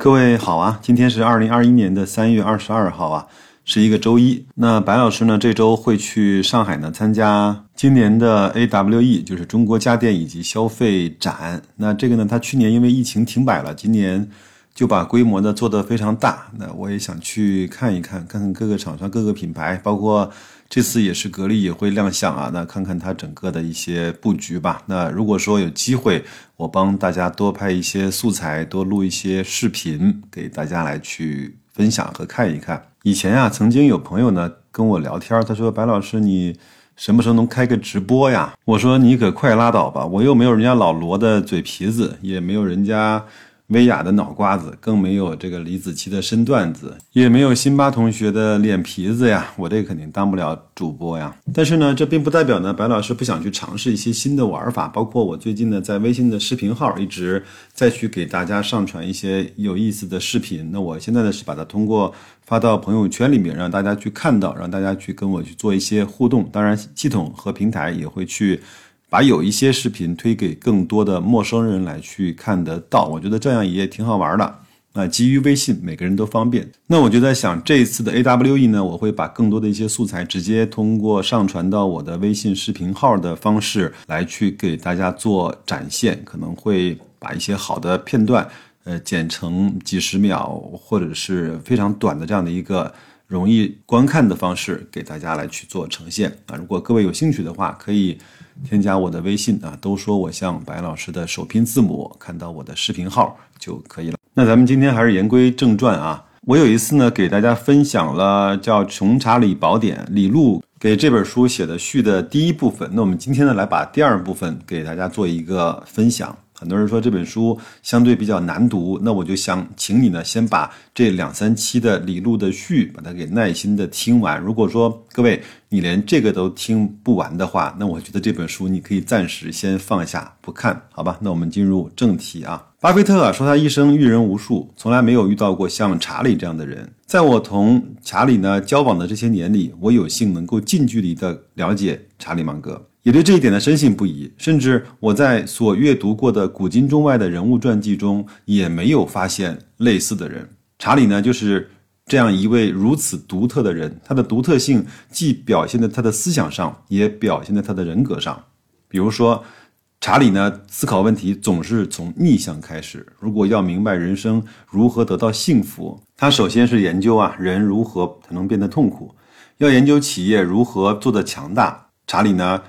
各位好啊，今天是二零二一年的三月二十二号啊，是一个周一。那白老师呢，这周会去上海呢参加今年的 AWE，就是中国家电以及消费展。那这个呢，他去年因为疫情停摆了，今年就把规模呢做得非常大。那我也想去看一看，看看各个厂商、各个品牌，包括。这次也是格力也会亮相啊，那看看它整个的一些布局吧。那如果说有机会，我帮大家多拍一些素材，多录一些视频，给大家来去分享和看一看。以前啊，曾经有朋友呢跟我聊天，他说：“白老师，你什么时候能开个直播呀？”我说：“你可快拉倒吧，我又没有人家老罗的嘴皮子，也没有人家。”薇娅的脑瓜子，更没有这个李子柒的身段子，也没有辛巴同学的脸皮子呀！我这肯定当不了主播呀。但是呢，这并不代表呢，白老师不想去尝试一些新的玩法。包括我最近呢，在微信的视频号一直在去给大家上传一些有意思的视频。那我现在呢，是把它通过发到朋友圈里面，让大家去看到，让大家去跟我去做一些互动。当然，系统和平台也会去。把有一些视频推给更多的陌生人来去看得到，我觉得这样也挺好玩的。那基于微信，每个人都方便。那我就在想，这一次的 AWE 呢，我会把更多的一些素材直接通过上传到我的微信视频号的方式来去给大家做展现，可能会把一些好的片段，呃，剪成几十秒或者是非常短的这样的一个容易观看的方式给大家来去做呈现啊。如果各位有兴趣的话，可以。添加我的微信啊，都说我像白老师的首拼字母，看到我的视频号就可以了。那咱们今天还是言归正传啊，我有一次呢给大家分享了叫《穷查理宝典》，李路给这本书写的序的第一部分。那我们今天呢来把第二部分给大家做一个分享。很多人说这本书相对比较难读，那我就想请你呢，先把这两三期的李路的序，把它给耐心的听完。如果说各位你连这个都听不完的话，那我觉得这本书你可以暂时先放下不看，好吧？那我们进入正题啊。巴菲特啊说他一生遇人无数，从来没有遇到过像查理这样的人。在我同查理呢交往的这些年里，我有幸能够近距离的了解查理芒格。也对这一点呢深信不疑，甚至我在所阅读过的古今中外的人物传记中，也没有发现类似的人。查理呢，就是这样一位如此独特的人，他的独特性既表现在他的思想上，也表现在他的人格上。比如说，查理呢思考问题总是从逆向开始。如果要明白人生如何得到幸福，他首先是研究啊人如何才能变得痛苦，要研究企业如何做得强大。查理呢？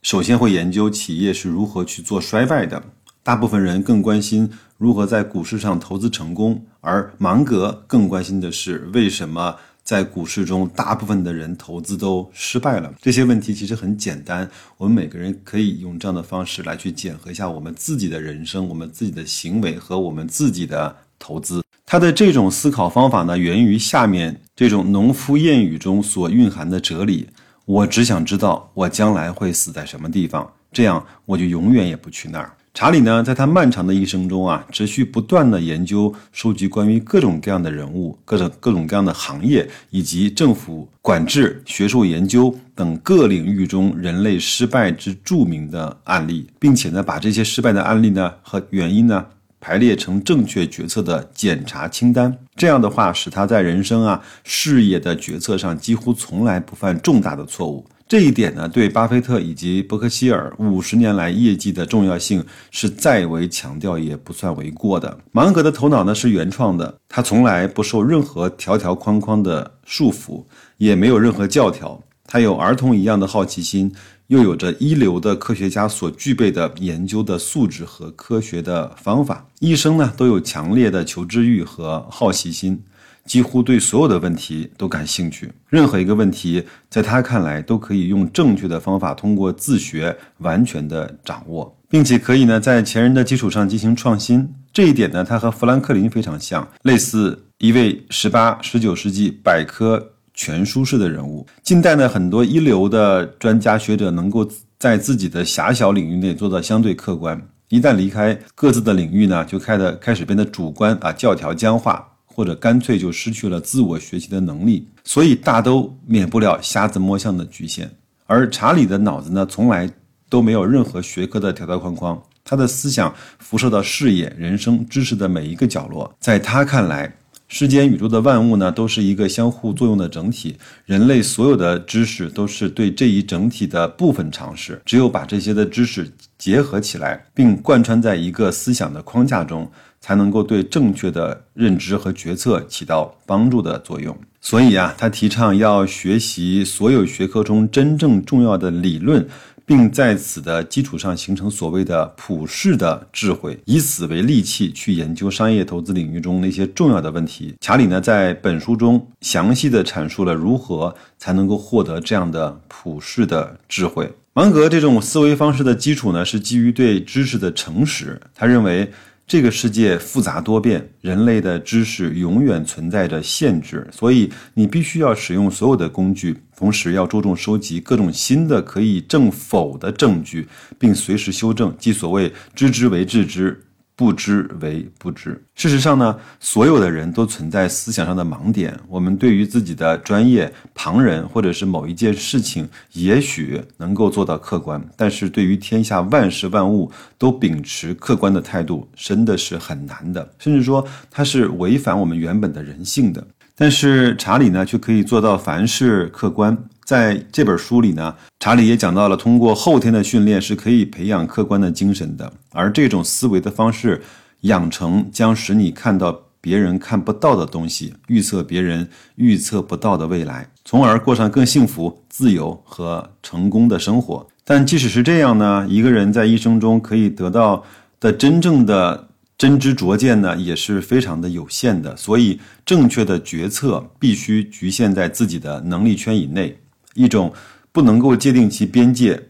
首先会研究企业是如何去做衰败的，大部分人更关心如何在股市上投资成功，而芒格更关心的是为什么在股市中大部分的人投资都失败了。这些问题其实很简单，我们每个人可以用这样的方式来去检核一下我们自己的人生、我们自己的行为和我们自己的投资。他的这种思考方法呢，源于下面这种农夫谚语中所蕴含的哲理。我只想知道我将来会死在什么地方，这样我就永远也不去那儿。查理呢，在他漫长的一生中啊，持续不断的研究、收集关于各种各样的人物、各种各种各样的行业以及政府管制、学术研究等各领域中人类失败之著名的案例，并且呢，把这些失败的案例呢和原因呢。排列成正确决策的检查清单，这样的话使他在人生啊事业的决策上几乎从来不犯重大的错误。这一点呢，对巴菲特以及伯克希尔五十年来业绩的重要性是再为强调也不算为过的。芒格的头脑呢是原创的，他从来不受任何条条框框的束缚，也没有任何教条。他有儿童一样的好奇心。又有着一流的科学家所具备的研究的素质和科学的方法，一生呢都有强烈的求知欲和好奇心，几乎对所有的问题都感兴趣。任何一个问题，在他看来都可以用正确的方法通过自学完全的掌握，并且可以呢在前人的基础上进行创新。这一点呢，他和富兰克林非常像，类似一位十八、十九世纪百科。全书式的人物，近代呢很多一流的专家学者能够在自己的狭小领域内做到相对客观，一旦离开各自的领域呢，就开的开始变得主观啊，教条僵化，或者干脆就失去了自我学习的能力，所以大都免不了瞎子摸象的局限。而查理的脑子呢，从来都没有任何学科的条条框框。他的思想辐射到事业、人生、知识的每一个角落。在他看来，世间宇宙的万物呢，都是一个相互作用的整体。人类所有的知识都是对这一整体的部分尝试。只有把这些的知识结合起来，并贯穿在一个思想的框架中，才能够对正确的认知和决策起到帮助的作用。所以啊，他提倡要学习所有学科中真正重要的理论。并在此的基础上形成所谓的普世的智慧，以此为利器去研究商业投资领域中那些重要的问题。查理呢，在本书中详细的阐述了如何才能够获得这样的普世的智慧。芒格这种思维方式的基础呢，是基于对知识的诚实。他认为。这个世界复杂多变，人类的知识永远存在着限制，所以你必须要使用所有的工具，同时要注重收集各种新的可以证否的证据，并随时修正，即所谓知之为知之。不知为不知。事实上呢，所有的人都存在思想上的盲点。我们对于自己的专业、旁人或者是某一件事情，也许能够做到客观，但是对于天下万事万物都秉持客观的态度，真的是很难的。甚至说，它是违反我们原本的人性的。但是查理呢，却可以做到凡事客观。在这本书里呢，查理也讲到了，通过后天的训练是可以培养客观的精神的。而这种思维的方式养成，将使你看到别人看不到的东西，预测别人预测不到的未来，从而过上更幸福、自由和成功的生活。但即使是这样呢，一个人在一生中可以得到的真正的真知灼见呢，也是非常的有限的。所以，正确的决策必须局限在自己的能力圈以内。一种不能够界定其边界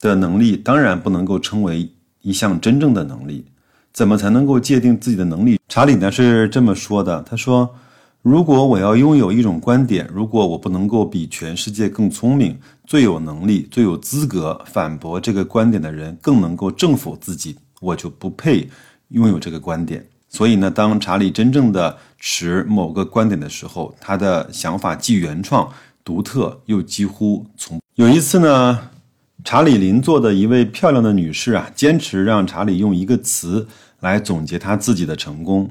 的能力，当然不能够称为一项真正的能力。怎么才能够界定自己的能力？查理呢是这么说的：他说，如果我要拥有一种观点，如果我不能够比全世界更聪明、最有能力、最有资格反驳这个观点的人更能够证否自己，我就不配拥有这个观点。所以呢，当查理真正的持某个观点的时候，他的想法既原创。独特又几乎从有一次呢，查理邻座的一位漂亮的女士啊，坚持让查理用一个词来总结他自己的成功。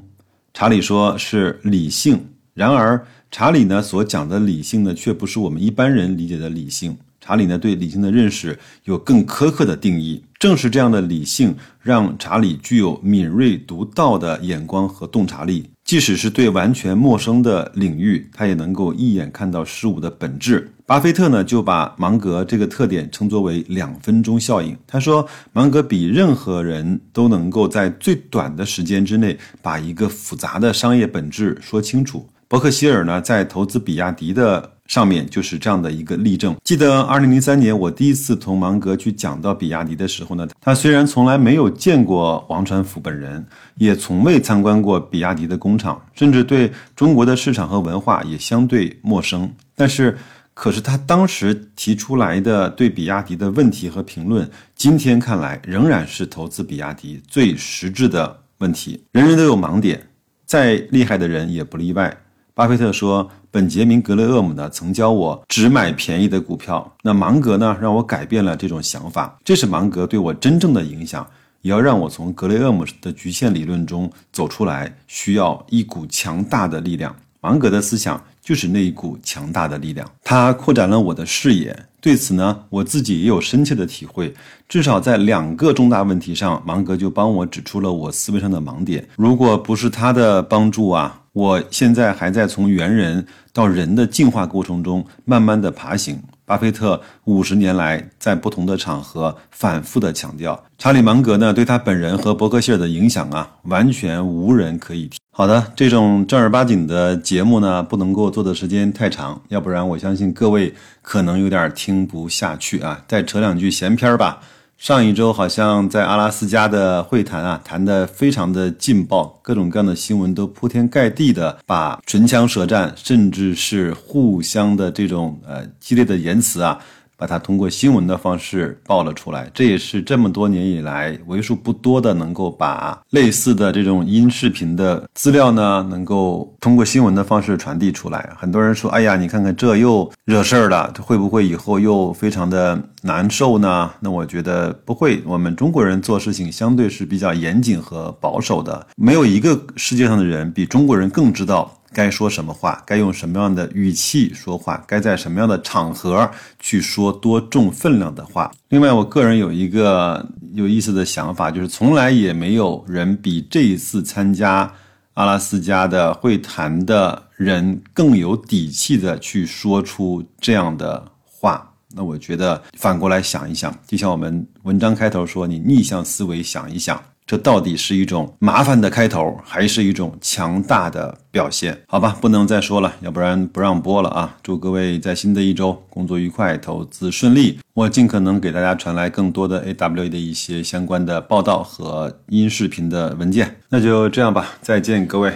查理说是理性，然而查理呢所讲的理性呢，却不是我们一般人理解的理性。查理呢对理性的认识有更苛刻的定义。正是这样的理性，让查理具有敏锐独到的眼光和洞察力。即使是对完全陌生的领域，他也能够一眼看到事物的本质。巴菲特呢，就把芒格这个特点称作为“两分钟效应”。他说，芒格比任何人都能够在最短的时间之内把一个复杂的商业本质说清楚。伯克希尔呢，在投资比亚迪的。上面就是这样的一个例证。记得二零零三年我第一次同芒格去讲到比亚迪的时候呢，他虽然从来没有见过王传福本人，也从未参观过比亚迪的工厂，甚至对中国的市场和文化也相对陌生。但是，可是他当时提出来的对比亚迪的问题和评论，今天看来仍然是投资比亚迪最实质的问题。人人都有盲点，再厉害的人也不例外。巴菲特说：“本杰明·格雷厄姆呢，曾教我只买便宜的股票。那芒格呢，让我改变了这种想法。这是芒格对我真正的影响。也要让我从格雷厄姆的局限理论中走出来，需要一股强大的力量。芒格的思想就是那一股强大的力量，它扩展了我的视野。对此呢，我自己也有深切的体会。至少在两个重大问题上，芒格就帮我指出了我思维上的盲点。如果不是他的帮助啊！”我现在还在从猿人到人的进化过程中慢慢的爬行。巴菲特五十年来在不同的场合反复的强调，查理芒格呢对他本人和伯克希尔的影响啊，完全无人可以提。好的，这种正儿八经的节目呢，不能够做的时间太长，要不然我相信各位可能有点听不下去啊。再扯两句闲篇儿吧。上一周好像在阿拉斯加的会谈啊，谈得非常的劲爆，各种各样的新闻都铺天盖地的把唇枪舌战，甚至是互相的这种呃激烈的言辞啊，把它通过新闻的方式报了出来。这也是这么多年以来为数不多的能够把类似的这种音视频的资料呢，能够通过新闻的方式传递出来。很多人说：“哎呀，你看看这又惹事儿了，会不会以后又非常的难受呢？”那我觉得不会。我们中国人做事情相对是比较严谨和保守的，没有一个世界上的人比中国人更知道。该说什么话，该用什么样的语气说话，该在什么样的场合去说多重分量的话。另外，我个人有一个有意思的想法，就是从来也没有人比这一次参加阿拉斯加的会谈的人更有底气的去说出这样的话。那我觉得反过来想一想，就像我们文章开头说，你逆向思维想一想。这到底是一种麻烦的开头，还是一种强大的表现？好吧，不能再说了，要不然不让播了啊！祝各位在新的一周工作愉快，投资顺利。我尽可能给大家传来更多的 AWE 的一些相关的报道和音视频的文件。那就这样吧，再见，各位。